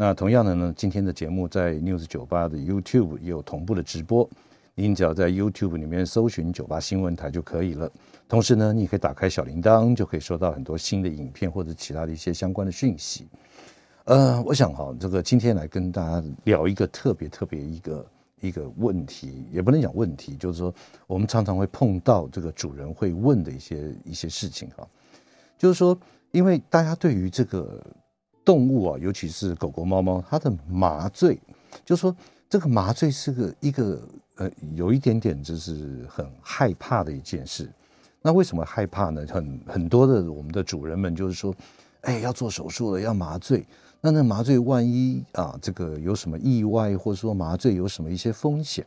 那同样的呢，今天的节目在 News 九八的 YouTube 也有同步的直播，您只要在 YouTube 里面搜寻九八新闻台就可以了。同时呢，你可以打开小铃铛，就可以收到很多新的影片或者其他的一些相关的讯息。呃，我想哈，这个今天来跟大家聊一个特别特别一个一个问题，也不能讲问题，就是说我们常常会碰到这个主人会问的一些一些事情哈，就是说，因为大家对于这个。动物啊，尤其是狗狗、猫猫，它的麻醉，就是说这个麻醉是个一个呃，有一点点就是很害怕的一件事。那为什么害怕呢？很很多的我们的主人们就是说，哎，要做手术了，要麻醉。那那麻醉万一啊，这个有什么意外，或者说麻醉有什么一些风险？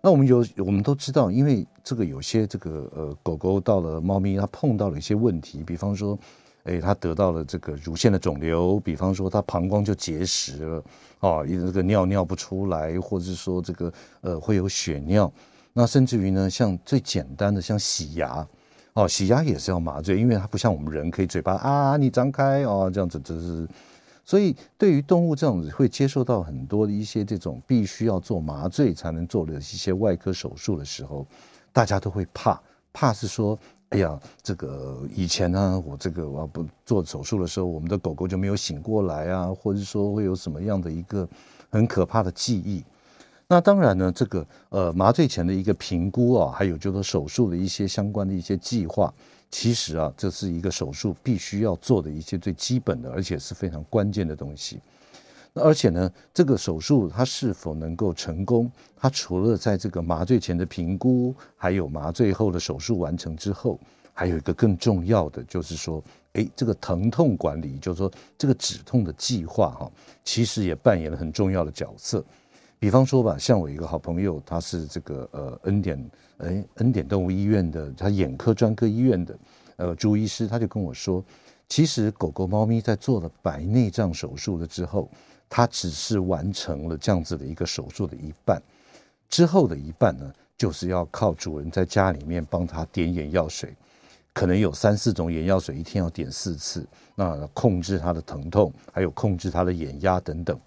那我们有我们都知道，因为这个有些这个呃狗狗到了猫咪，它碰到了一些问题，比方说。哎，他得到了这个乳腺的肿瘤，比方说他膀胱就结石了，啊，因为这个尿尿不出来，或者是说这个呃会有血尿，那甚至于呢，像最简单的像洗牙，哦，洗牙也是要麻醉，因为它不像我们人可以嘴巴啊你张开哦这样子，这是，所以对于动物这样子会接受到很多的一些这种必须要做麻醉才能做的一些外科手术的时候，大家都会怕，怕是说。哎呀，这个以前呢，我这个我不做手术的时候，我们的狗狗就没有醒过来啊，或者说会有什么样的一个很可怕的记忆。那当然呢，这个呃麻醉前的一个评估啊，还有就是手术的一些相关的一些计划，其实啊，这是一个手术必须要做的一些最基本的，而且是非常关键的东西。而且呢，这个手术它是否能够成功，它除了在这个麻醉前的评估，还有麻醉后的手术完成之后，还有一个更重要的，就是说，哎，这个疼痛管理，就是说这个止痛的计划哈，其实也扮演了很重要的角色。比方说吧，像我一个好朋友，他是这个呃恩典哎恩典动物医院的，他眼科专科医院的呃朱医师，他就跟我说，其实狗狗猫咪在做了白内障手术了之后。他只是完成了这样子的一个手术的一半，之后的一半呢，就是要靠主人在家里面帮他点眼药水，可能有三四种眼药水，一天要点四次，那控制他的疼痛，还有控制他的眼压等等。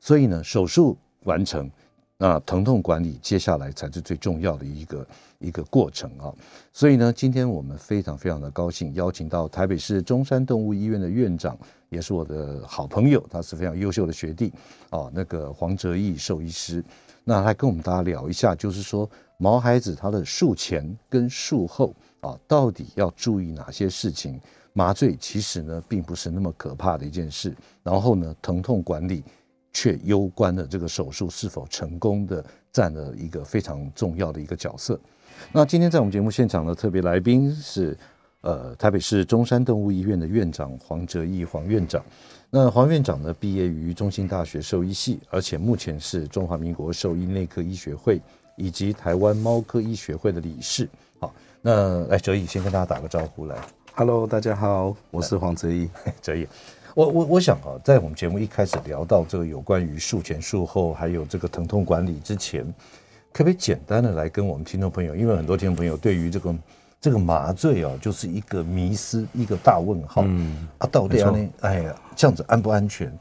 所以呢，手术完成。那疼痛管理接下来才是最重要的一个一个过程啊，所以呢，今天我们非常非常的高兴，邀请到台北市中山动物医院的院长，也是我的好朋友，他是非常优秀的学弟啊，那个黄哲义兽医师，那来跟我们大家聊一下，就是说毛孩子他的术前跟术后啊，到底要注意哪些事情？麻醉其实呢，并不是那么可怕的一件事，然后呢，疼痛管理。却攸关了这个手术是否成功的，占了一个非常重要的一个角色。那今天在我们节目现场的特别来宾是，呃，台北市中山动物医院的院长黄哲义黄院长。那黄院长呢，毕业于中兴大学兽医系，而且目前是中华民国兽医内科医学会以及台湾猫科医学会的理事。好，那来哲义先跟大家打个招呼来。Hello，大家好，我是黄哲义，哲义。我我我想啊，在我们节目一开始聊到这个有关于术前术后还有这个疼痛管理之前，可不可以简单的来跟我们听众朋友，因为很多听众朋友对于这个这个麻醉啊，就是一个迷思，一个大问号。嗯啊，到底呢？哎呀，这样子安不安全？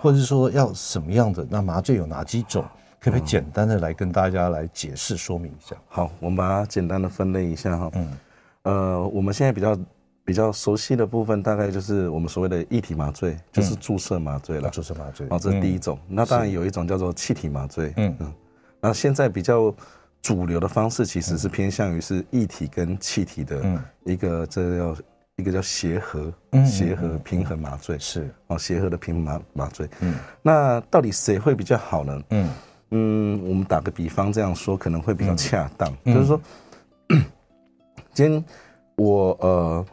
或者是说要什么样的？那麻醉有哪几种？可不可以简单的来跟大家来解释说明一下？好，我们把它简单的分类一下哈。嗯，呃，我们现在比较。比较熟悉的部分，大概就是我们所谓的液体麻醉，就是注射麻醉了。注射麻醉，哦，这是第一种。那当然有一种叫做气体麻醉。嗯嗯。那现在比较主流的方式，其实是偏向于是液体跟气体的一个，这叫一个叫协和，协和平衡麻醉。是哦，协和的平衡麻麻醉。嗯。那到底谁会比较好呢？嗯嗯，我们打个比方这样说，可能会比较恰当。就是说，今天我呃。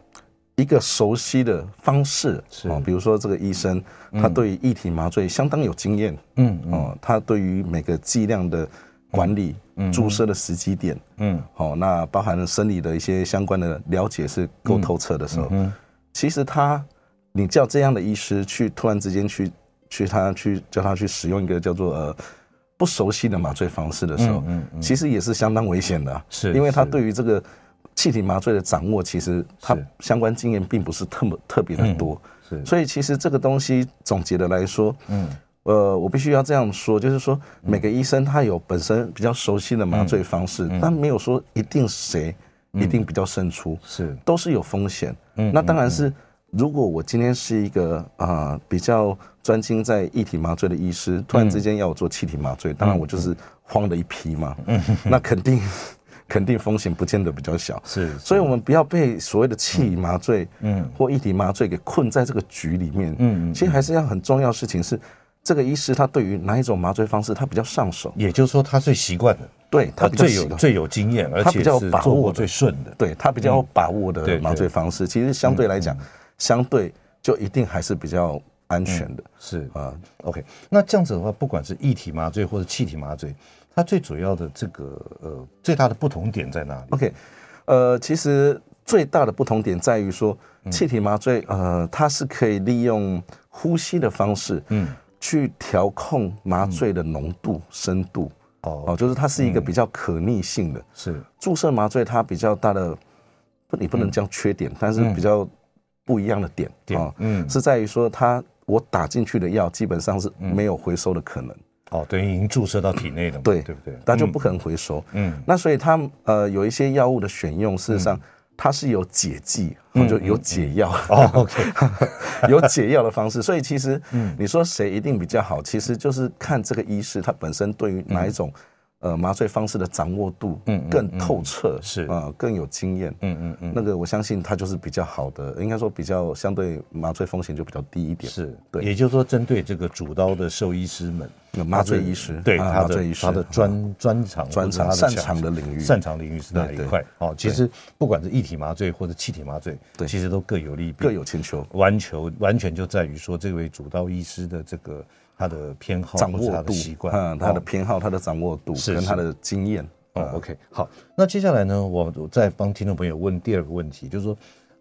一个熟悉的方式是啊，比如说这个医生，他对于液体麻醉相当有经验，嗯哦，他对于每个剂量的管理、注射的时机点，嗯，好，那包含了生理的一些相关的了解是够透彻的时候，嗯，其实他，你叫这样的医师去突然之间去去他去叫他去使用一个叫做呃不熟悉的麻醉方式的时候，嗯嗯，其实也是相当危险的，是因为他对于这个。气体麻醉的掌握，其实他相关经验并不是特么特别的多，是，所以其实这个东西总结的来说，嗯，呃，我必须要这样说，就是说每个医生他有本身比较熟悉的麻醉方式，但没有说一定谁一定比较胜出，是，都是有风险。嗯，那当然是如果我今天是一个啊比较专精在液体麻醉的医师，突然之间要我做气体麻醉，当然我就是慌的一批嘛，嗯，那肯定。肯定风险不见得比较小，是，所以我们不要被所谓的气麻醉，嗯，或一体麻醉给困在这个局里面，嗯，其实还是要很重要的事情是，这个医师他对于哪一种麻醉方式他比较上手，也就是说他最习惯的，对他最有最有经验，而且是把握最顺的，对他比较有把握的麻醉方式，其实相对来讲，相对就一定还是比较安全的，是。啊，OK，那这样子的话，不管是液体麻醉或者气体麻醉。它最主要的这个呃最大的不同点在哪里？OK，呃，其实最大的不同点在于说，气体麻醉呃它是可以利用呼吸的方式，嗯，去调控麻醉的浓度、深度。哦，就是它是一个比较可逆性的。是。注射麻醉它比较大的不，你不能叫缺点，但是比较不一样的点啊，嗯，是在于说它我打进去的药基本上是没有回收的可能。哦，等于已经注射到体内了，对对不对？那就不可能回收。嗯，那所以它呃有一些药物的选用，事实上它是有解剂，就有解药。哦，OK，有解药的方式。所以其实，嗯，你说谁一定比较好，其实就是看这个医师他本身对于哪一种。呃，麻醉方式的掌握度嗯更透彻是。啊，更有经验。嗯嗯嗯，那个我相信他就是比较好的，应该说比较相对麻醉风险就比较低一点。是对，也就是说针对这个主刀的兽医师们，麻醉医师对他的他的专专长专长擅长的领域擅长领域是哪一块？哦，其实不管是液体麻醉或者气体麻醉，对，其实都各有利弊，各有千秋，完全完全就在于说这位主刀医师的这个。他的偏好、掌握度、习惯，嗯，他的偏好、他的掌握度跟他的经验。哦，OK，好，那接下来呢，我我再帮听众朋友问第二个问题，就是说，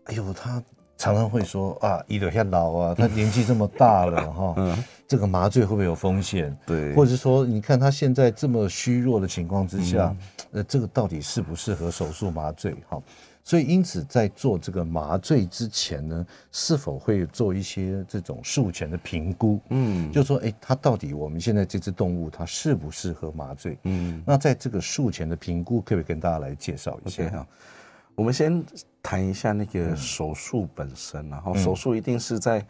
哎呦，他常常会说啊，伊德现老啊，他年纪这么大了 哈，嗯，这个麻醉会不会有风险？对，或者是说，你看他现在这么虚弱的情况之下，呃，这个到底适不适合手术麻醉？哈。所以，因此在做这个麻醉之前呢，是否会做一些这种术前的评估？嗯，就说，哎，它到底我们现在这只动物它适不适合麻醉？嗯，那在这个术前的评估，可不可以跟大家来介绍一下？Okay, 我们先谈一下那个手术本身，然后手术一定是在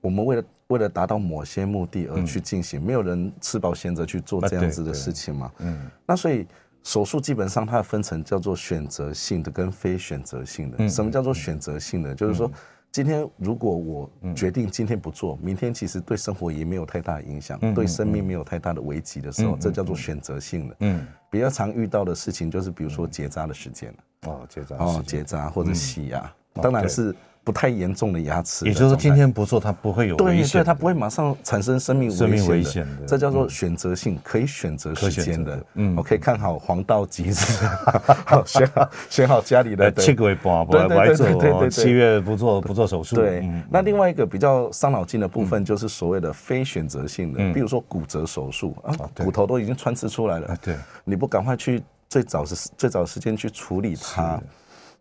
我们为了为了达到某些目的而去进行，没有人吃饱闲着去做这样子的事情嘛。嗯，那所以。手术基本上它的分成叫做选择性的跟非选择性的。什么叫做选择性的？就是说，今天如果我决定今天不做，明天其实对生活也没有太大的影响，对生命没有太大的危机的时候，这叫做选择性的。嗯，比较常遇到的事情就是，比如说结扎的时间哦，结扎哦，结扎或者洗牙，当然是。不太严重的牙齿，也就是说今天不做，它不会有危险，对，它不会马上产生生命危险的，这叫做选择性，可以选择时间的。嗯，我可以看好黄道吉日，选好选好家里的七个月不不来做，七月不做不做手术。对，那另外一个比较伤脑筋的部分就是所谓的非选择性的，比如说骨折手术啊，骨头都已经穿刺出来了，对，你不赶快去最早是最早时间去处理它。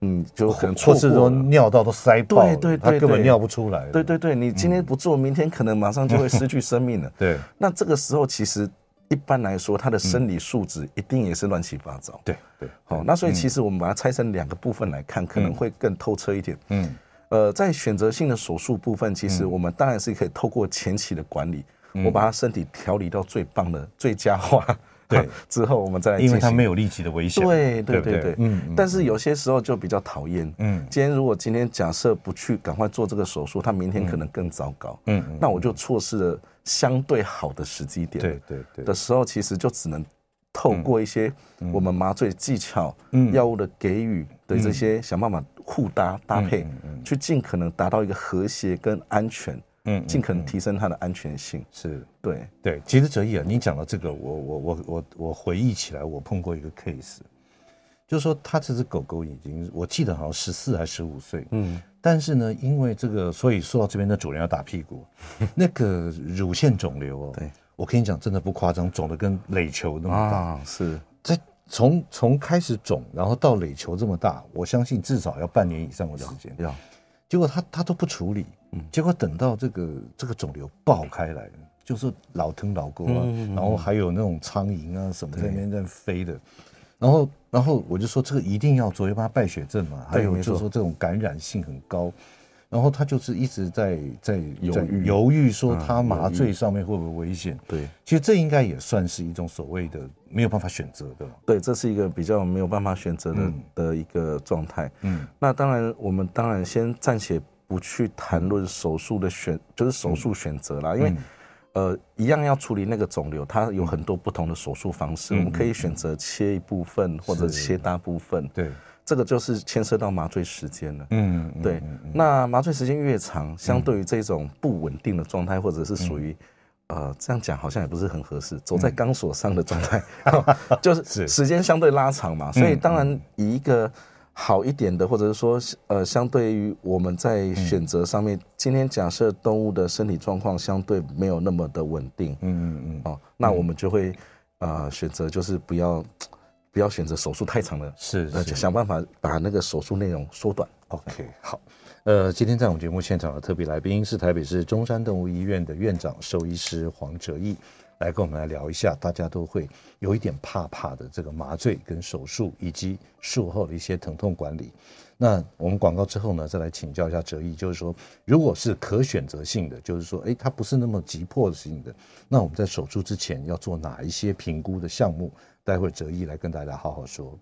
嗯，就可能错失说尿道都塞爆，对对对，根本尿不出来。对对对，你今天不做，明天可能马上就会失去生命了。对，那这个时候其实一般来说，他的生理素质一定也是乱七八糟。对对，好，那所以其实我们把它拆成两个部分来看，可能会更透彻一点。嗯，呃，在选择性的手术部分，其实我们当然是可以透过前期的管理，我把他身体调理到最棒的最佳化。对，之后我们再来，因为它没有立即的危险。对对对对，嗯。但是有些时候就比较讨厌，嗯。今天如果今天假设不去赶快做这个手术，他明天可能更糟糕，嗯。那我就错失了相对好的时机点。对对对。的时候，其实就只能透过一些我们麻醉技巧、药物的给予的这些，想办法互搭搭配，去尽可能达到一个和谐跟安全，嗯，尽可能提升它的安全性。是。对。对。其实哲毅啊，你讲到这个，我我我我我回忆起来，我碰过一个 case，就是说他这只狗狗已经，我记得好像十四还是十五岁，嗯，但是呢，因为这个，所以说到这边的主人要打屁股，那个乳腺肿瘤哦，对，我跟你讲，真的不夸张，肿的跟垒球那么大，啊、是。在。从从开始肿，然后到垒球这么大，我相信至少要半年以上的时间。要，结果他他都不处理，嗯，结果等到这个这个肿瘤爆开来，就是老疼老沟啊，然后还有那种苍蝇啊什么在那边在飞的，然后然后我就说这个一定要做，要不然败血症嘛，还有就是说这种感染性很高。然后他就是一直在在犹豫。犹豫，说他麻醉上面会不会危险？对，其实这应该也算是一种所谓的没有办法选择的。对，这是一个比较没有办法选择的的一个状态。嗯，那当然，我们当然先暂且不去谈论手术的选，就是手术选择啦，因为呃，一样要处理那个肿瘤，它有很多不同的手术方式，我们可以选择切一部分或者切大部分。对。这个就是牵涉到麻醉时间了。嗯，对。那麻醉时间越长，相对于这种不稳定的状态，或者是属于，呃，这样讲好像也不是很合适，走在钢索上的状态，就是时间相对拉长嘛。所以当然，以一个好一点的，或者是说，呃，相对于我们在选择上面，今天假设动物的身体状况相对没有那么的稳定，嗯嗯嗯，哦，那我们就会呃选择就是不要。不要选择手术太长的，是，那就想办法把那个手术内容缩短。OK，好，呃，今天在我们节目现场的特别来宾是台北市中山动物医院的院长兽医师黄哲毅，来跟我们来聊一下，大家都会有一点怕怕的这个麻醉跟手术，以及术后的一些疼痛管理。那我们广告之后呢，再来请教一下哲毅，就是说，如果是可选择性的，就是说，诶，它不是那么急迫性的，那我们在手术之前要做哪一些评估的项目？待会哲毅来跟大家好好说。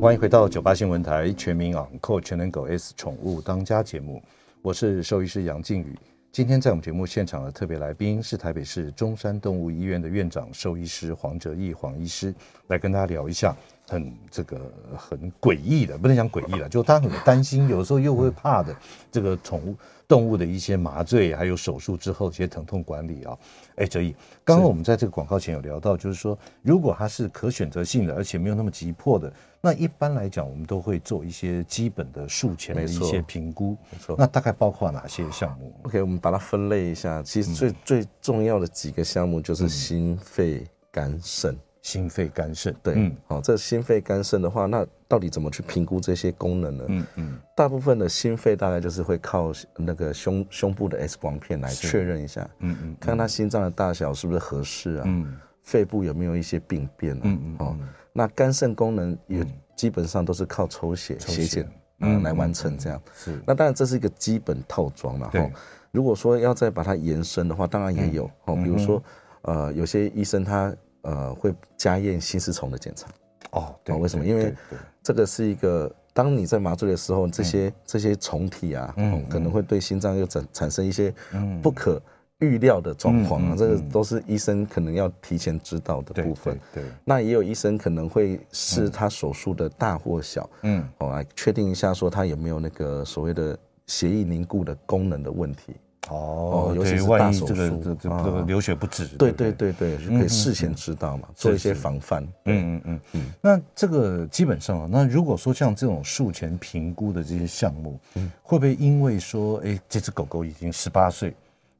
欢迎回到九八新闻台全民昂扣全能狗 S 宠物当家节目，我是兽医师杨靖宇。今天在我们节目现场的特别来宾是台北市中山动物医院的院长兽医师黄哲义黄医师，来跟大家聊一下很这个很诡异的，不能讲诡异了，就他很担心，有时候又会怕的这个宠物。动物的一些麻醉，还有手术之后一些疼痛管理啊，哎，哲义，刚刚我们在这个广告前有聊到，就是说，如果它是可选择性的，而且没有那么急迫的，那一般来讲，我们都会做一些基本的术前的一些评估，没错。那大概包括哪些项目？OK，我们把它分类一下，其实最、嗯、最重要的几个项目就是心肺肝肾。心肺肝肾，对，嗯，好，这心肺肝肾的话，那到底怎么去评估这些功能呢？嗯嗯，大部分的心肺大概就是会靠那个胸胸部的 X 光片来确认一下，嗯嗯，看他心脏的大小是不是合适啊，嗯，肺部有没有一些病变啊，嗯嗯，哦，那肝肾功能也基本上都是靠抽血血。检嗯来完成这样，是，那当然这是一个基本套装了哈，如果说要再把它延伸的话，当然也有哦，比如说呃有些医生他。呃，会加验心丝虫的检查。哦，对，为什么？因为这个是一个，当你在麻醉的时候，这些这些虫体啊，嗯，可能会对心脏又产产生一些不可预料的状况啊，这个都是医生可能要提前知道的部分。对，那也有医生可能会试他手术的大或小，嗯，哦，来确定一下说他有没有那个所谓的血液凝固的功能的问题。哦，尤其是大手术，这个这个流血不止，对对对？对，就可以事先知道嘛，做一些防范。嗯嗯嗯。嗯。那这个基本上，那如果说像这种术前评估的这些项目，会不会因为说，哎，这只狗狗已经十八岁，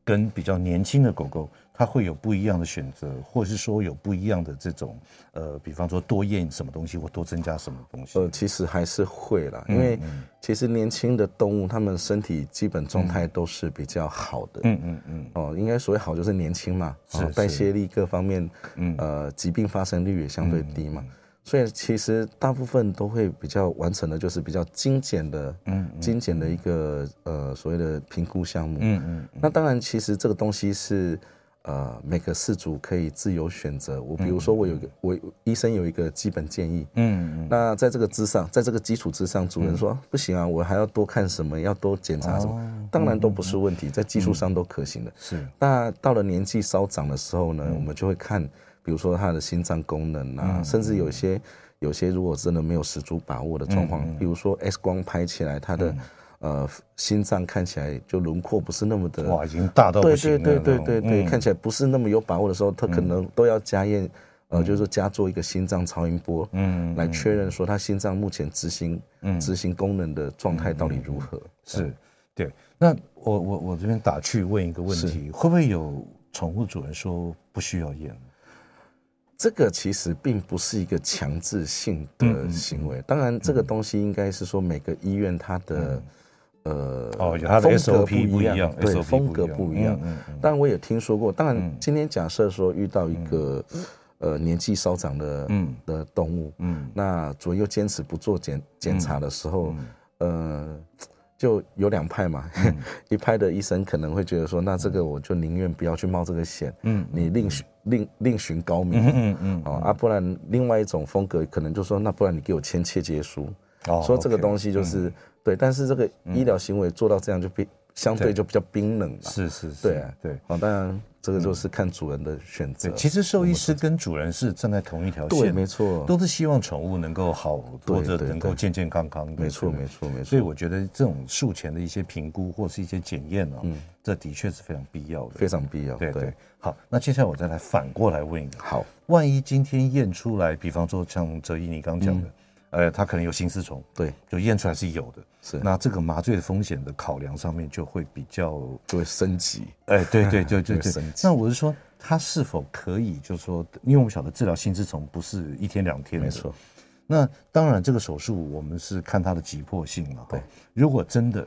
跟比较年轻的狗狗？它会有不一样的选择，或者是说有不一样的这种，呃，比方说多验什么东西，或多增加什么东西。呃，其实还是会啦，因为其实年轻的动物，它们身体基本状态都是比较好的。嗯嗯嗯。哦，应该所谓好就是年轻嘛，是代谢力各方面，嗯呃，疾病发生率也相对低嘛，所以其实大部分都会比较完成的，就是比较精简的，嗯，精简的一个呃所谓的评估项目。嗯嗯。那当然，其实这个东西是。呃，每个事主可以自由选择。我比如说，我有个我医生有一个基本建议，嗯，那在这个之上，在这个基础之上，主人说不行啊，我还要多看什么，要多检查什么，当然都不是问题，在技术上都可行的。是，那到了年纪稍长的时候呢，我们就会看，比如说他的心脏功能啊，甚至有些有些如果真的没有十足把握的状况，比如说 X 光拍起来他的。呃，心脏看起来就轮廓不是那么的哇，已经大到。对对对对对对，看起来不是那么有把握的时候，他可能都要加验，呃，就是说加做一个心脏超音波，嗯，来确认说他心脏目前执行执行功能的状态到底如何。是，对。那我我我这边打趣问一个问题，会不会有宠物主人说不需要验？这个其实并不是一个强制性的行为。当然，这个东西应该是说每个医院它的。呃，哦，它的 SOP 不一样，对，风格不一样。当然，我也听说过。当然，今天假设说遇到一个呃年纪稍长的嗯的动物，嗯，那主人又坚持不做检检查的时候，呃，就有两派嘛。一派的医生可能会觉得说，那这个我就宁愿不要去冒这个险，嗯，你另寻另另寻高明，嗯嗯，啊，不然另外一种风格可能就说，那不然你给我签切结书，说这个东西就是。对，但是这个医疗行为做到这样就比相对就比较冰冷嘛。是是是，对对。哦，当然这个就是看主人的选择。其实兽医师跟主人是站在同一条线，对，没错，都是希望宠物能够好，或者能够健健康康。没错没错没错。所以我觉得这种术前的一些评估或是一些检验啊，嗯，这的确是非常必要的，非常必要。对对。好，那接下来我再来反过来问一个，好，万一今天验出来，比方说像哲一你刚讲的。呃，他可能有心丝虫，对，就验出来是有的，是。那这个麻醉的风险的考量上面就会比较就会升级，哎，对对对对对。那我是说，它是否可以，就是说，因为我们晓得治疗心丝虫不是一天两天的，没错。那当然，这个手术我们是看它的急迫性了。对，如果真的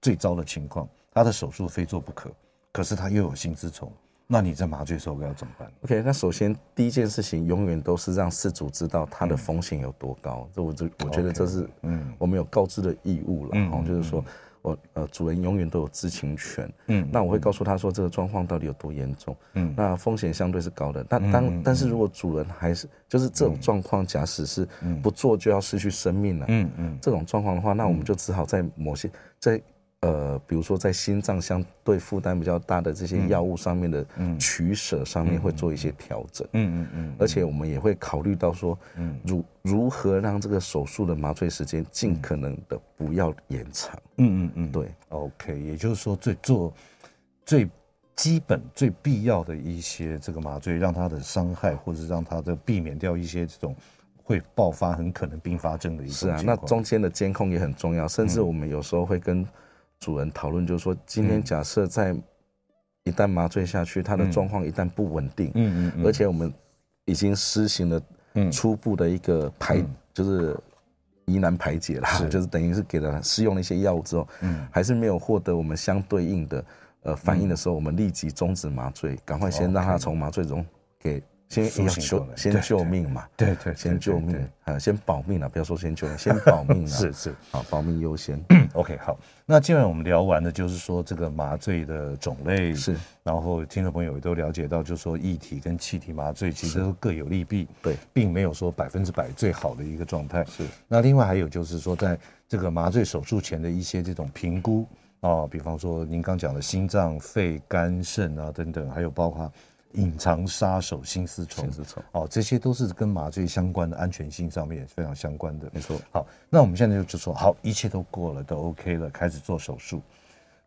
最糟的情况，他的手术非做不可，可是他又有心丝虫。那你在麻醉的时候要怎么办？OK，那首先第一件事情永远都是让事主知道它的风险有多高。这我这我觉得这是嗯，我们有告知的义务了。嗯，就是说我呃主人永远都有知情权。嗯，那我会告诉他说这个状况到底有多严重。嗯，那风险相对是高的。但当但是如果主人还是就是这种状况，假使是不做就要失去生命了。嗯嗯，这种状况的话，那我们就只好在某些在。呃，比如说在心脏相对负担比较大的这些药物上面的取舍上面会做一些调整，嗯嗯嗯，而且我们也会考虑到说，嗯，如如何让这个手术的麻醉时间尽可能的不要延长，嗯嗯嗯，对，OK，也就是说最做最基本最必要的一些这个麻醉，让他的伤害或者让他的避免掉一些这种会爆发很可能并发症的一些，是啊，那中间的监控也很重要，甚至我们有时候会跟主人讨论就是说，今天假设在一旦麻醉下去，他的状况一旦不稳定，嗯嗯，而且我们已经施行了初步的一个排，就是疑难排解了，就是等于是给了试用了一些药物之后，嗯，还是没有获得我们相对应的呃反应的时候，我们立即终止麻醉，赶快先让他从麻醉中给。先要救，先救命嘛，对对，先救命，啊，先保命啊，不要说先救命，先保命啊，是是，好，保命优先。OK，好，那既然我们聊完的就是说这个麻醉的种类是，然后听众朋友也都了解到，就是说液体跟气体麻醉其实都各有利弊，对，并没有说百分之百最好的一个状态。是，那另外还有就是说，在这个麻醉手术前的一些这种评估啊，比方说您刚讲的心脏、肺、肝、肾啊等等，还有包括。隐藏杀手心丝虫，心丝虫哦，这些都是跟麻醉相关的安全性上面也是非常相关的，没错。好，那我们现在就就说，好，一切都过了，都 OK 了，开始做手术。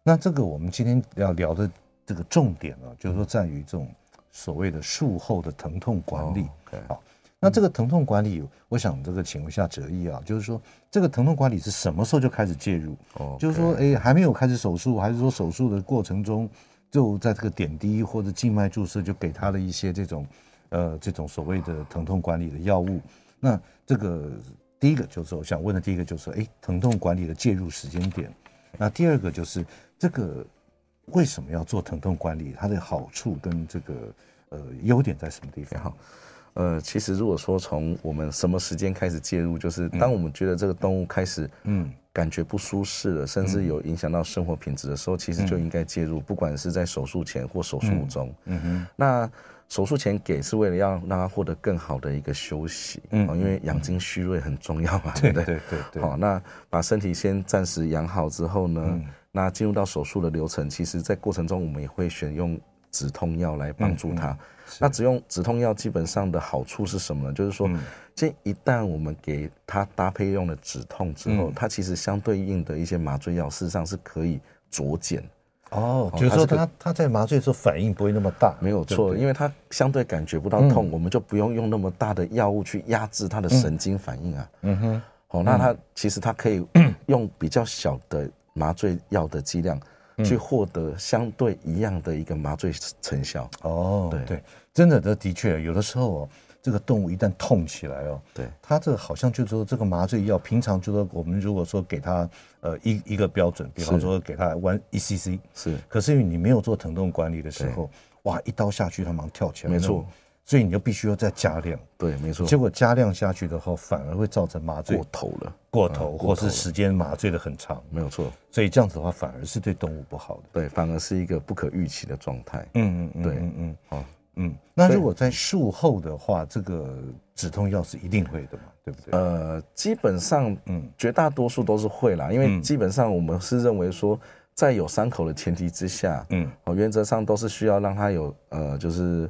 那这个我们今天要聊的这个重点啊，就是说在于这种所谓的术后的疼痛管理。好，那这个疼痛管理，我想这个请问一下哲一啊，就是说这个疼痛管理是什么时候就开始介入？哦，就是说，哎，还没有开始手术，还是说手术的过程中？就在这个点滴或者静脉注射，就给他了一些这种，呃，这种所谓的疼痛管理的药物。那这个第一个就是我想问的第一个就是，哎，疼痛管理的介入时间点。那第二个就是这个为什么要做疼痛管理？它的好处跟这个呃优点在什么地方？好，呃，其实如果说从我们什么时间开始介入，就是当我们觉得这个动物开始，嗯。感觉不舒适了，甚至有影响到生活品质的时候，其实就应该介入，不管是在手术前或手术中。嗯哼。那手术前给是为了要让它获得更好的一个休息，嗯，因为养精蓄锐很重要嘛，对不对？对对对。好，那把身体先暂时养好之后呢，那进入到手术的流程，其实在过程中我们也会选用止痛药来帮助他。那只用止痛药基本上的好处是什么呢？就是说，这一旦我们给它搭配用了止痛之后，它其实相对应的一些麻醉药，事实上是可以酌减。哦，就是说他他在麻醉的时候反应不会那么大，没有错，因为他相对感觉不到痛，我们就不用用那么大的药物去压制他的神经反应啊。嗯哼，哦，那他其实他可以用比较小的麻醉药的剂量。去获得相对一样的一个麻醉成效。哦，对。对，真的，这的确有的时候哦，这个动物一旦痛起来哦，对，它这个好像就是说这个麻醉药，平常就说我们如果说给它呃一一个标准，比方说给它 one 一 cc 是，可是因为你没有做疼痛管理的时候，哇，一刀下去它马上跳起来，没错。所以你就必须要再加量，对，没错。结果加量下去的话，反而会造成麻醉过头了，过头，或是时间麻醉的很长，没有错。所以这样子的话，反而是对动物不好的，对，反而是一个不可预期的状态。嗯嗯，对，嗯嗯，好，嗯。那如果在术后的话，这个止痛药是一定会的嘛？对不对？呃，基本上，嗯，绝大多数都是会啦，因为基本上我们是认为说，在有伤口的前提之下，嗯，哦，原则上都是需要让它有，呃，就是。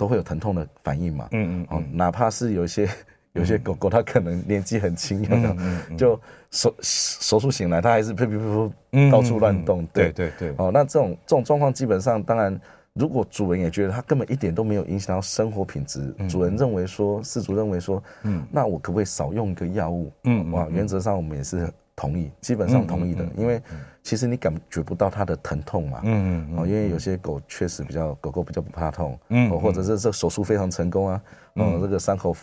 都会有疼痛的反应嘛，嗯嗯，哦，哪怕是有一些有些狗狗，它可能年纪很轻，嗯嗯，就手手术醒来，它还是噗噗噗噗到处乱动，对。对对，哦，那这种这种状况基本上，当然，如果主人也觉得它根本一点都没有影响到生活品质，主人认为说，饲主认为说，嗯，那我可不可以少用一个药物？嗯，哇，原则上我们也是。同意，基本上同意的，因为其实你感觉不到它的疼痛嘛，嗯嗯，哦，因为有些狗确实比较，狗狗比较不怕痛，嗯，或者是这手术非常成功啊，哦，这个伤口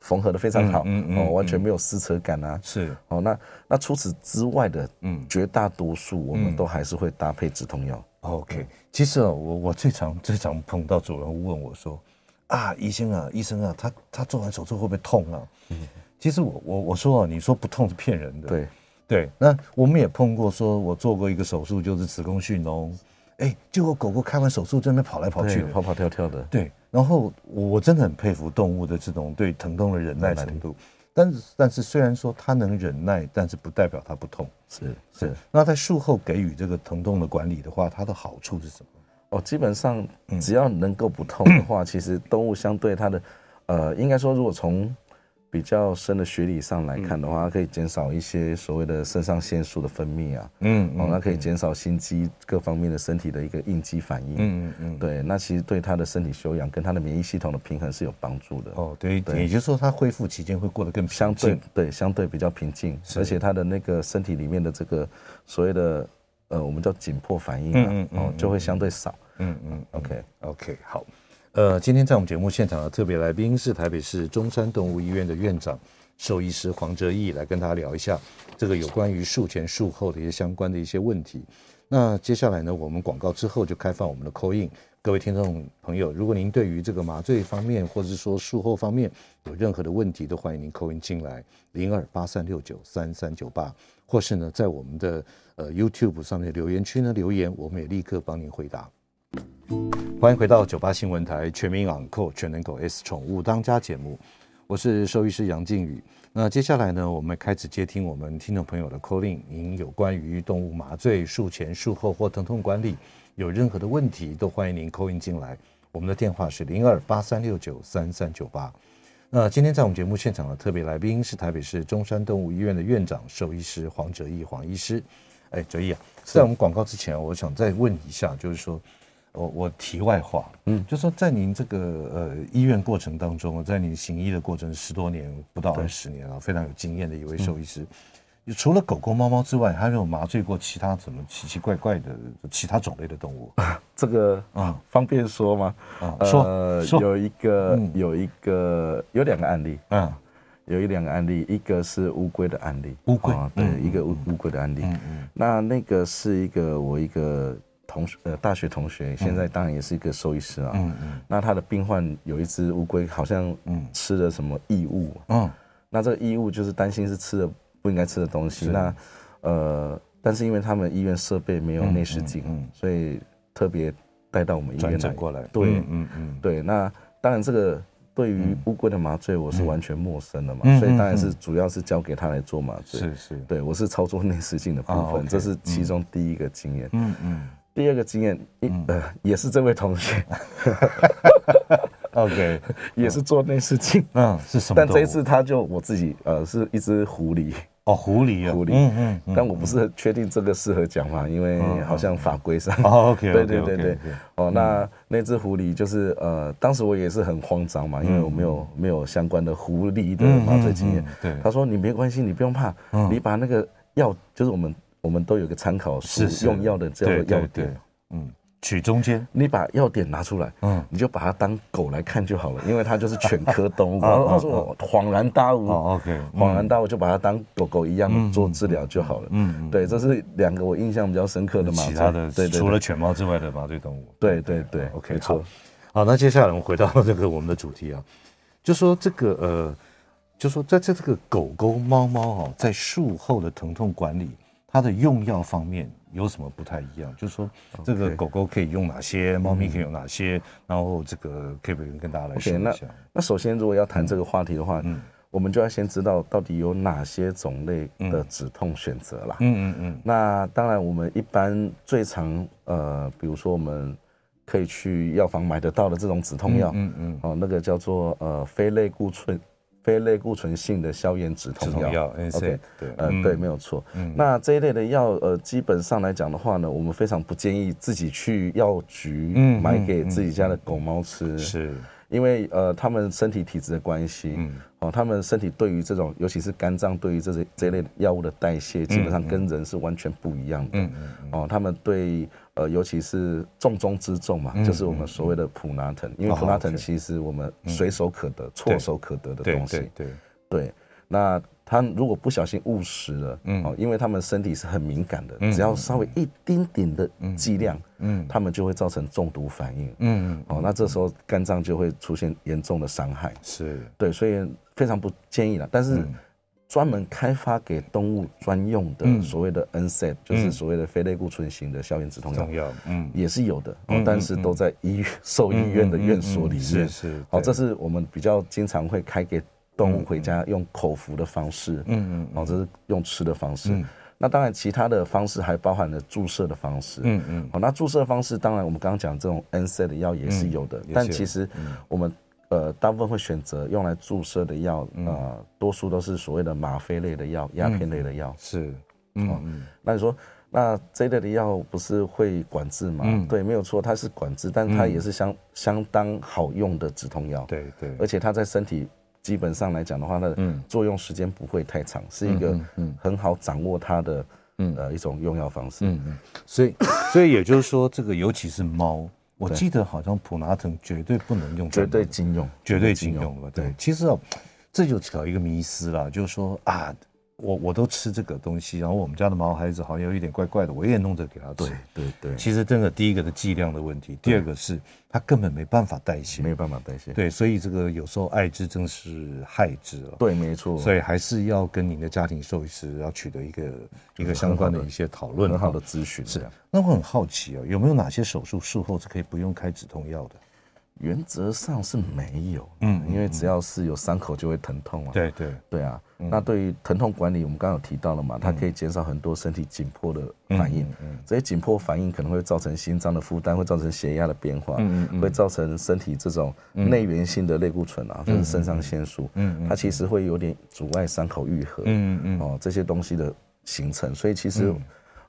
缝合的非常好，嗯哦，完全没有撕扯感啊，是，哦，那那除此之外的，嗯，绝大多数我们都还是会搭配止痛药。OK，其实啊，我我最常最常碰到主人问我说，啊，医生啊，医生啊，他他做完手术会不会痛啊？嗯，其实我我我说啊，你说不痛是骗人的，对。对，那我们也碰过，说我做过一个手术，就是子宫蓄脓，哎，结果狗狗开完手术在那边跑来跑去，跑跑跳跳的。对，然后我真的很佩服动物的这种对疼痛的忍耐程度。但是，但是虽然说它能忍耐，但是不代表它不痛。是是。那在术后给予这个疼痛的管理的话，它的好处是什么？哦，基本上只要能够不痛的话，其实动物相对它的，呃，应该说如果从比较深的学理上来看的话，它可以减少一些所谓的肾上腺素的分泌啊，嗯，哦，那可以减少心肌各方面的身体的一个应激反应，嗯嗯嗯，对，那其实对他的身体修养跟他的免疫系统的平衡是有帮助的。哦，对，对，也就是说他恢复期间会过得更相对，对，相对比较平静，而且他的那个身体里面的这个所谓的呃，我们叫紧迫反应啊，哦，就会相对少。嗯嗯，OK。OK，好。呃，今天在我们节目现场的特别来宾是台北市中山动物医院的院长兽医师黄哲义，来跟大家聊一下这个有关于术前术后的一些相关的一些问题。那接下来呢，我们广告之后就开放我们的 call in，各位听众朋友，如果您对于这个麻醉方面或者是说术后方面有任何的问题，都欢迎您 call in 进来零二八三六九三三九八，或是呢在我们的呃 YouTube 上面留言区呢留言，我们也立刻帮您回答。欢迎回到九八新闻台全民昂扣全能狗 S 宠物当家节目，我是兽医师杨静宇。那接下来呢，我们开始接听我们听众朋友的 call in，您有关于动物麻醉术前、术后或疼痛管理有任何的问题，都欢迎您 call in 进来。我们的电话是零二八三六九三三九八。那今天在我们节目现场的特别来宾是台北市中山动物医院的院长兽医师黄哲义黄医师。哎，哲义啊，在我们广告之前，我想再问一下，就是说。我我题外话，嗯，就说在您这个呃医院过程当中，在您行医的过程十多年，不到二十年啊，非常有经验的一位兽医师。除了狗狗、猫猫之外，还有麻醉过其他什么奇奇怪怪的其他种类的动物？这个啊，方便说吗？啊，说说，有一个有一个有两个案例，嗯，有一两个案例，一个是乌龟的案例，乌龟，对，一个乌乌龟的案例，嗯嗯，那那个是一个我一个。同学呃，大学同学现在当然也是一个兽医师啊。嗯嗯。那他的病患有一只乌龟，好像嗯吃了什么异物。嗯。那这个异物就是担心是吃了不应该吃的东西。那呃，但是因为他们医院设备没有内视镜，所以特别带到我们医院来过来。对，嗯嗯。对，那当然这个对于乌龟的麻醉我是完全陌生的嘛，所以当然是主要是交给他来做麻醉。是是。对，我是操作内视镜的部分，这是其中第一个经验。嗯嗯。第二个经验，嗯、呃，也是这位同学，OK，也是做那事情，嗯，是什么？但这一次他就我自己，呃，是一只狐狸。哦，狐狸啊，狐狸，嗯嗯，但我不是很确定这个适合讲嘛，因为好像法规上，哦，OK，对对对对，哦，那那只狐狸就是呃，当时我也是很慌张嘛，因为我没有没有相关的狐狸的麻醉经验，对，他说你没关系，你不用怕，你把那个药，就是我们我们都有个参考书用药的这样的药点，嗯。取中间，你把药点拿出来，嗯，你就把它当狗来看就好了，因为它就是犬科动物。他说我恍然大悟，OK，恍然大悟就把它当狗狗一样做治疗就好了。嗯，对，这是两个我印象比较深刻的麻醉。其他的，对，除了犬猫之外的麻醉动物。对对对，OK，错。好，那接下来我们回到这个我们的主题啊，就说这个呃，就说在这这个狗狗猫猫哦，在术后的疼痛管理，它的用药方面。有什么不太一样？就是说，这个狗狗可以用哪些，猫咪可以用哪些，然后这个可以不可以跟大家来说一下？那那首先，如果要谈这个话题的话，嗯，我们就要先知道到底有哪些种类的止痛选择啦。嗯嗯嗯。那当然，我们一般最常呃，比如说我们可以去药房买得到的这种止痛药，嗯嗯，哦，那个叫做呃非类固醇。非类固醇性的消炎止痛药，OK，对，呃，对，没有错。那这一类的药，呃，基本上来讲的话呢，我们非常不建议自己去药局买给自己家的狗猫吃，是。因为呃，他们身体体质的关系，嗯，哦，他们身体对于这种，尤其是肝脏对于这些这类药物的代谢，基本上跟人是完全不一样的，嗯嗯，哦，他们对呃，尤其是重中之重嘛，就是我们所谓的普拿疼，因为普拿疼其实我们随手可得、唾手可得的东西，对。对，那。他如果不小心误食了，嗯，哦，因为他们身体是很敏感的，只要稍微一丁点的剂量，嗯，他们就会造成中毒反应，嗯，哦，那这时候肝脏就会出现严重的伤害，是。对，所以非常不建议了。但是专门开发给动物专用的所谓的 NSAID，就是所谓的非类固醇型的消炎止痛药，嗯，也是有的，但是都在医院、兽医院的院所里面，是是，好，这是我们比较经常会开给。动物回家用口服的方式，嗯嗯，哦，这是用吃的方式。嗯、那当然，其他的方式还包含了注射的方式，嗯嗯。好，那注射方式，当然我们刚刚讲这种 NSAID 的药也是有的，嗯、但其实我们呃大部分会选择用来注射的药，呃，多数都是所谓的吗啡类的药、鸦片类的药。是，嗯嗯。那你说，那这一类的药不是会管制吗？嗯、对，没有错，它是管制，但它也是相相当好用的止痛药。对对，而且它在身体。基本上来讲的话，它的作用时间不会太长，是一个很好掌握它的呃一种用药方式。嗯嗯，所以 所以也就是说，这个尤其是猫，我记得好像普拿疼绝对不能用，绝对禁用，绝对禁用了。对，其实哦，这就搞一个迷思啦，就是说啊。我我都吃这个东西，然后我们家的毛孩子好像有一点怪怪的，我也弄着给他吃。对对对，其实真的第一个的剂量的问题，第二个是他根本没办法代谢，没有办法代谢。对，所以这个有时候爱之正是害之了。对，没错。所以还是要跟您的家庭兽医师要取得一个一个相关的一些讨论，很好的咨询。是。那我很好奇啊，有没有哪些手术术后是可以不用开止痛药的？原则上是没有，嗯，因为只要是有伤口就会疼痛啊。对对。对啊，那对于疼痛管理，我们刚刚有提到了嘛，它可以减少很多身体紧迫的反应。嗯，这些紧迫反应可能会造成心脏的负担，会造成血压的变化，会造成身体这种内源性的类固醇啊，就是肾上腺素，嗯，它其实会有点阻碍伤口愈合，嗯嗯，哦，这些东西的形成，所以其实。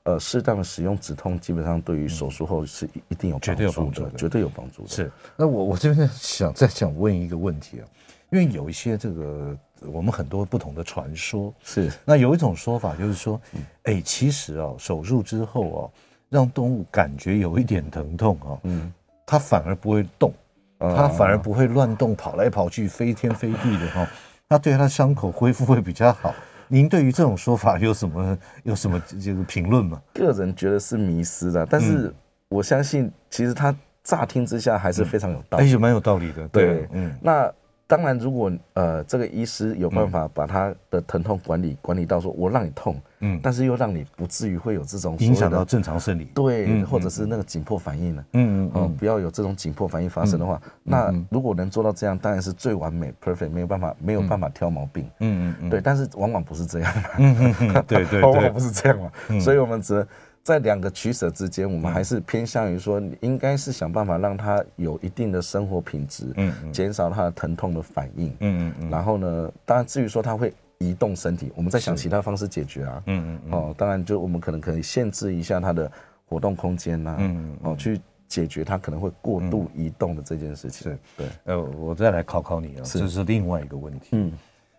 呃，适当的使用止痛，基本上对于手术后是一定有帮助的，绝对有帮助的。是，那我我这边想再想问一个问题啊，因为有一些这个我们很多不同的传说，是，那有一种说法就是说，哎，其实啊，手术之后啊，让动物感觉有一点疼痛啊，嗯，它反而不会动，它反而不会乱动，跑来跑去，飞天飞地的哈，那对它的伤口恢复会比较好。您对于这种说法有什么 有什么这个评论吗？个人觉得是迷失的，但是我相信，其实他乍听之下还是非常有道理，也蛮有道理的。对，嗯，那。当然，如果呃这个医师有办法把他的疼痛管理管理到说，我让你痛，嗯，但是又让你不至于会有这种影响到正常生理，对，或者是那个紧迫反应呢，嗯嗯，不要有这种紧迫反应发生的话，那如果能做到这样，当然是最完美，perfect，没有办法没有办法挑毛病，嗯嗯嗯，对，但是往往不是这样，嗯嗯嗯，对对，往往不是这样嘛，所以我们只能在两个取舍之间，我们还是偏向于说，应该是想办法让他有一定的生活品质，嗯，减少他的疼痛的反应，嗯嗯嗯，然后呢，当然至于说他会移动身体，我们在想其他方式解决啊，嗯嗯，哦，当然就我们可能可以限制一下他的活动空间呐，嗯哦，去解决他可能会过度移动的这件事情。是，对，呃，我再来考考你啊，这是另外一个问题，嗯。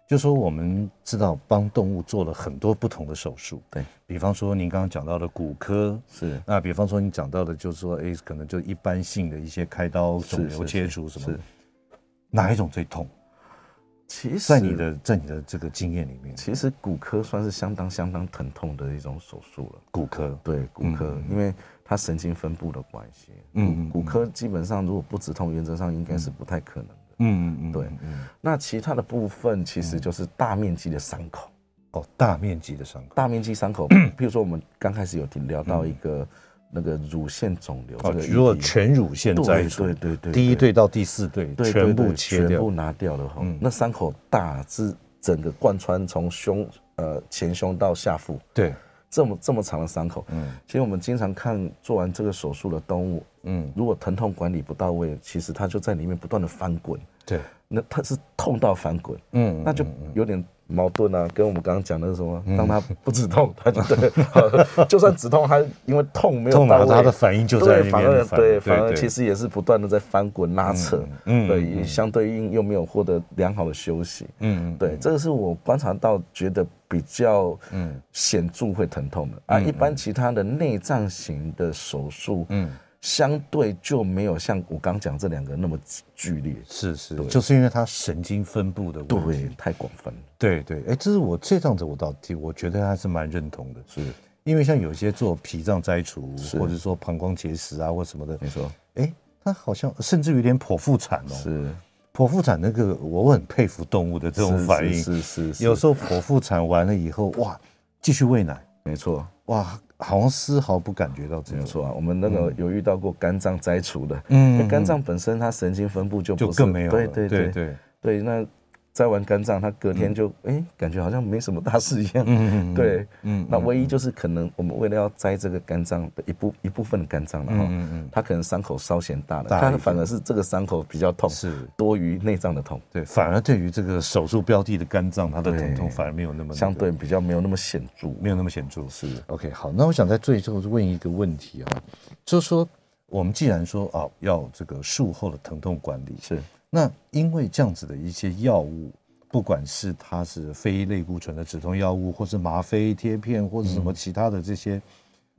就说我们知道帮动物做了很多不同的手术，对，比方说您刚刚讲到的骨科是，那比方说你讲到的，就是说，哎，可能就一般性的一些开刀、肿瘤切除什么，是。哪一种最痛？其实，在你的在你的这个经验里面，其实骨科算是相当相当疼痛的一种手术了。骨科。对骨科，因为它神经分布的关系，嗯，骨科基本上如果不止痛，原则上应该是不太可能。嗯嗯嗯，对，那其他的部分其实就是大面积的伤口。哦，大面积的伤口，大面积伤口，比如说我们刚开始有提聊到一个那个乳腺肿瘤，哦，如果全乳腺摘除，对对对，第一对。到第四对全部切掉，全部拿掉了哈，那伤口大是整个贯穿从胸呃前胸到下腹，对。这么这么长的伤口，嗯，其实我们经常看做完这个手术的动物，嗯，如果疼痛管理不到位，其实它就在里面不断的翻滚，对，那它是痛到翻滚，嗯，那就有点。矛盾啊，跟我们刚刚讲的是什么？让他不止痛，他就对，就算止痛，他因为痛没有到位，他的反应就在里面。反而对，反而其实也是不断的在翻滚拉扯，嗯，对，相对应又没有获得良好的休息，嗯，对，这个是我观察到觉得比较嗯显著会疼痛的啊。一般其他的内脏型的手术，嗯。相对就没有像我刚讲这两个那么剧烈，是是，就是因为它神经分布的问题。太广泛了。对对，哎，这是我这样子我倒替我觉得还是蛮认同的，是。因为像有些做脾脏摘除，或者说膀胱结石啊或什么的，没错，哎，他好像甚至有点剖腹产哦，是。剖腹产那个，我很佩服动物的这种反应，是是，有时候剖腹产完了以后，哇，继续喂奶，没错，哇。好像丝毫不感觉到这样，没错啊。我们那个有遇到过肝脏摘除的，嗯，肝脏本身它神经分布就不是就更没有了，对对对对对，那。摘完肝脏，他隔天就哎，感觉好像没什么大事一样。嗯嗯 对，嗯，那唯一就是可能我们为了要摘这个肝脏的一部一部分的肝脏，然后嗯嗯，他可能伤口稍显大了，他反而是这个伤口比较痛，是多于内脏的痛。对，反而对于这个手术标的的肝脏，它的疼痛反而没有那么相对比较没有那么显著，没有那么显著。是 OK，好，那我想在最后问一个问题啊，就是说我们既然说啊要这个术后的疼痛管理是。那因为这样子的一些药物，不管是它是非类固醇的止痛药物，或是吗啡贴片，或者什么其他的这些，嗯、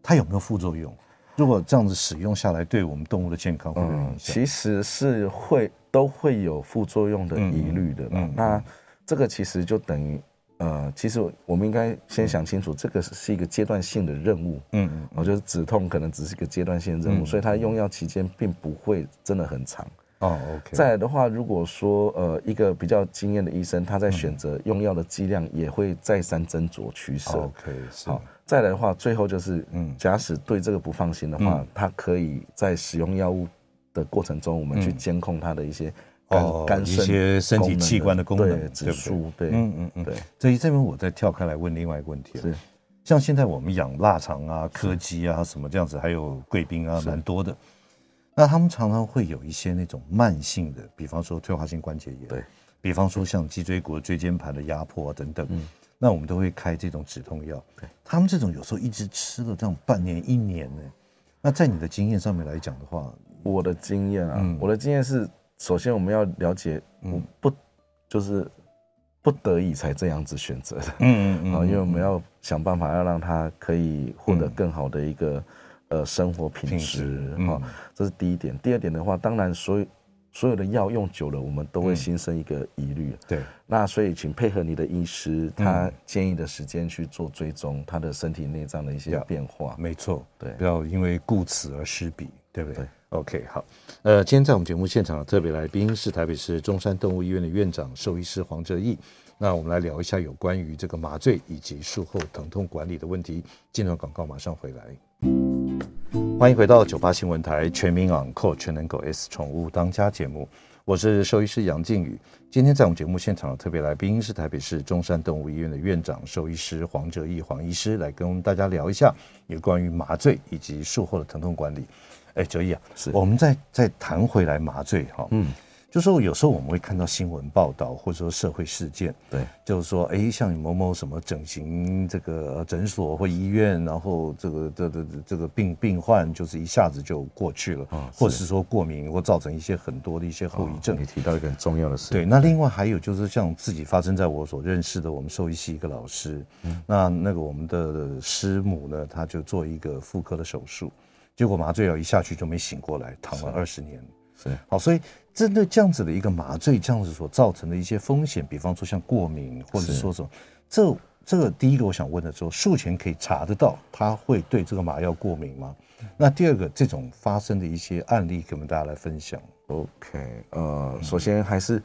它有没有副作用？如果这样子使用下来，对我们动物的健康会有影响？其实是会都会有副作用的疑虑的。嗯嗯、那这个其实就等于呃，其实我们应该先想清楚，这个是一个阶段性的任务。嗯嗯，我觉得止痛可能只是一个阶段性的任务，嗯、所以它用药期间并不会真的很长。哦，OK。再来的话，如果说呃一个比较经验的医生，他在选择用药的剂量也会再三斟酌取舍。OK，好。再来的话，最后就是，嗯，假使对这个不放心的话，他可以在使用药物的过程中，我们去监控他的一些肝肝肾一些身体器官的功能指数。对，嗯嗯嗯，对。所以这边我再跳开来问另外一个问题，是像现在我们养腊肠啊、柯基啊什么这样子，还有贵宾啊，蛮多的。那他们常常会有一些那种慢性的，比方说退化性关节炎，对，比方说像脊椎骨、椎间盘的压迫啊等等，嗯，那我们都会开这种止痛药。对，他们这种有时候一直吃了这样半年、一年呢。那在你的经验上面来讲的话，我的经验啊，嗯、我的经验是，首先我们要了解，我不就是不得已才这样子选择的，嗯嗯嗯，啊，因为我们要想办法要让他可以获得更好的一个。呃，生活品质哈，这是第一点。第二点的话，当然，所有所有的药用久了，我们都会心生一个疑虑。对，那所以请配合你的医师，他建议的时间去做追踪他的身体内脏的一些变化。没错，对，不要因为顾此而失彼，对不对？OK，好。呃，今天在我们节目现场的特别来宾是台北市中山动物医院的院长兽医师黄哲义。那我们来聊一下有关于这个麻醉以及术后疼痛管理的问题。进入广告，马上回来。欢迎回到九八新闻台全民养狗全能狗 S 宠物当家节目，我是兽医师杨靖宇。今天在我们节目现场的特别来宾是台北市中山动物医院的院长兽医师黄哲义黄医师，来跟大家聊一下有关于麻醉以及术后的疼痛管理。哎，哲义啊，是我们再再谈回来麻醉哈，嗯。就说有时候我们会看到新闻报道，或者说社会事件，对，就是说，哎，像某某什么整形这个诊所或医院，然后这个这这这个病病患就是一下子就过去了，啊，或者是说过敏或造成一些很多的一些后遗症。你提到一个很重要的事，对。那另外还有就是像自己发生在我所认识的我们兽医系一个老师，嗯，那那个我们的师母呢，他就做一个妇科的手术，结果麻醉药一下去就没醒过来，躺了二十年。是，好，所以针对这样子的一个麻醉，这样子所造成的一些风险，比方说像过敏，或者说什么，这这个第一个我想问的说，术前可以查得到他会对这个麻药过敏吗？那第二个，这种发生的一些案例，给我们大家来分享。OK，呃，首先还是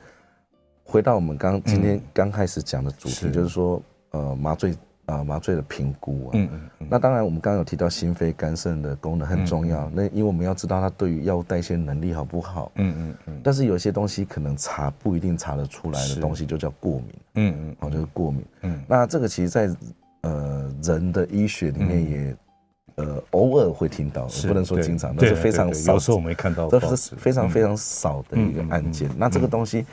回到我们刚今天刚开始讲的主题，就是说，呃，麻醉。啊，麻醉的评估啊，嗯嗯，嗯，那当然我们刚刚有提到心肺、肝肾的功能很重要，嗯嗯、那因为我们要知道它对于药物代谢能力好不好，嗯嗯嗯，但是有些东西可能查不一定查得出来的东西就叫过敏，嗯嗯，哦就是过敏，嗯，那这个其实在呃人的医学里面也呃偶尔会听到，不能说经常，但是非常少，有时候我没看到，这是非常非常少的一个案件，那这个东西。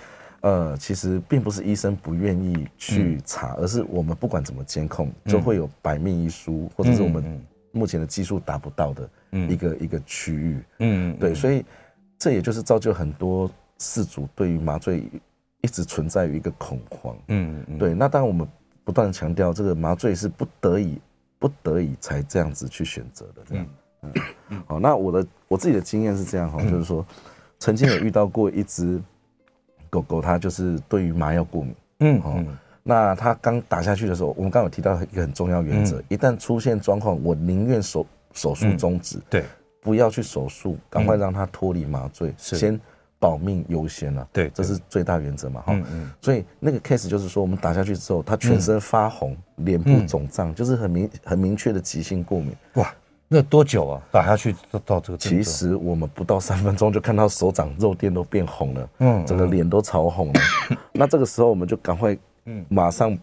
呃，其实并不是医生不愿意去查，而是我们不管怎么监控，就会有百密一疏，或者是我们目前的技术达不到的一个一个区域。嗯，对，所以这也就是造就很多事主对于麻醉一直存在于一个恐慌。嗯嗯，对。那当然我们不断强调，这个麻醉是不得已、不得已才这样子去选择的。这样。嗯。好，那我的我自己的经验是这样哈，就是说，曾经有遇到过一只。狗狗它就是对于麻药过敏，嗯，哦，那它刚打下去的时候，我们刚刚有提到一个很重要原则，一旦出现状况，我宁愿手手术终止，对，不要去手术，赶快让它脱离麻醉，先保命优先了，对，这是最大原则嘛，哈，嗯，所以那个 case 就是说，我们打下去之后，它全身发红，脸部肿胀，就是很明很明确的急性过敏，哇。那多久啊？打下去到到这个？其实我们不到三分钟就看到手掌肉垫都变红了，嗯，整个脸都潮红了。那这个时候我们就赶快，嗯，马上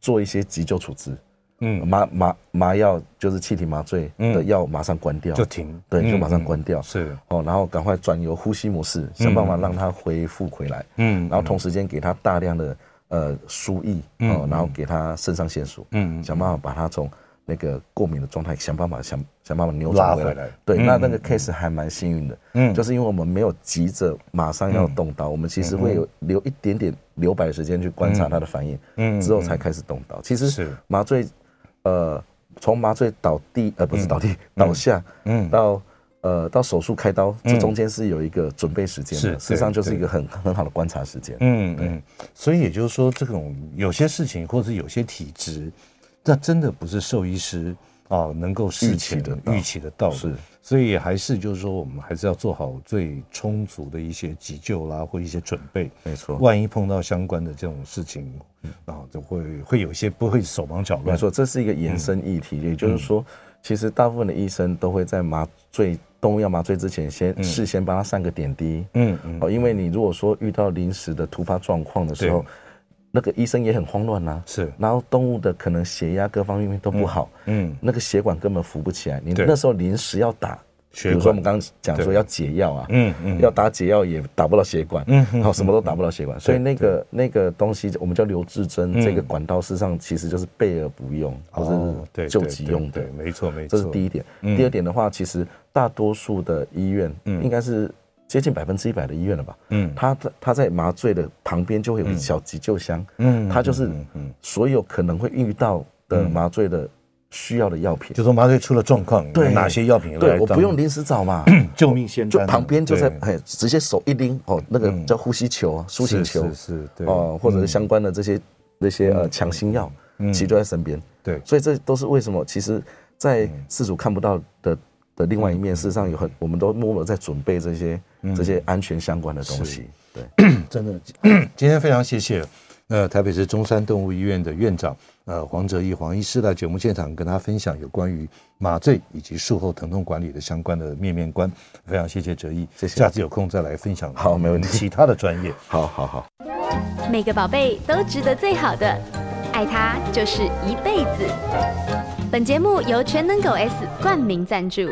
做一些急救处置，嗯，麻麻麻药就是气体麻醉的药马上关掉，就停，对，就马上关掉，是。哦，然后赶快转由呼吸模式，想办法让它恢复回来，嗯，然后同时间给它大量的呃输液，哦，然后给它肾上腺素，嗯，想办法把它从。那个过敏的状态，想办法想想办法扭转回来。回来。对，嗯、那那个 case 还蛮幸运的，嗯，就是因为我们没有急着马上要动刀，嗯、我们其实会有留一点点留白的时间去观察他的反应，嗯，之后才开始动刀。其实麻醉，呃，从麻醉倒地，呃，不是倒地，嗯、倒下，嗯，到呃到手术开刀，这中间是有一个准备时间的，实际上就是一个很很好的观察时间。嗯嗯，所以也就是说，这种有些事情，或者是有些体质。那真的不是兽医师啊能够事前的预期得到的，是，所以还是就是说，我们还是要做好最充足的一些急救啦，或一些准备。没错，万一碰到相关的这种事情，然后就会会有一些不会手忙脚乱。没错，这是一个延伸议题，也就是说，其实大部分的医生都会在麻醉动物要麻醉之前，先事先帮他上个点滴。嗯嗯，哦，因为你如果说遇到临时的突发状况的时候。那个医生也很慌乱呐，是，然后动物的可能血压各方面都不好，嗯，那个血管根本扶不起来，你那时候临时要打，比如说我们刚刚讲说要解药啊，嗯嗯，要打解药也打不到血管，嗯，然后什么都打不到血管，所以那个那个东西我们叫留置针，这个管道事实上其实就是备而不用，或者是救急用的，没错没错，这是第一点。第二点的话，其实大多数的医院应该是。接近百分之一百的医院了吧？嗯，他他在麻醉的旁边就会有一小急救箱，嗯，他就是所有可能会遇到的麻醉的需要的药品，就说麻醉出了状况，对。哪些药品？对，我不用临时找嘛，救命先，就旁边就在哎，直接手一拎哦，那个叫呼吸球啊，苏醒球是，对。哦，或者是相关的这些那些呃强心药，其实就在身边，对，所以这都是为什么？其实，在事主看不到的。的另外一面，事实上有很，我们都默默在准备这些这些安全相关的东西。对，真的，今天非常谢谢，呃，台北市中山动物医院的院长，呃黄哲义黄医师来节目现场跟他分享有关于麻醉以及术后疼痛管理的相关的面面观。非常谢谢哲义，谢谢。下次有空再来分享。好，没问题。其他的专业，好好好。每个宝贝都值得最好的，爱他就是一辈子。本节目由全能狗 S 冠名赞助。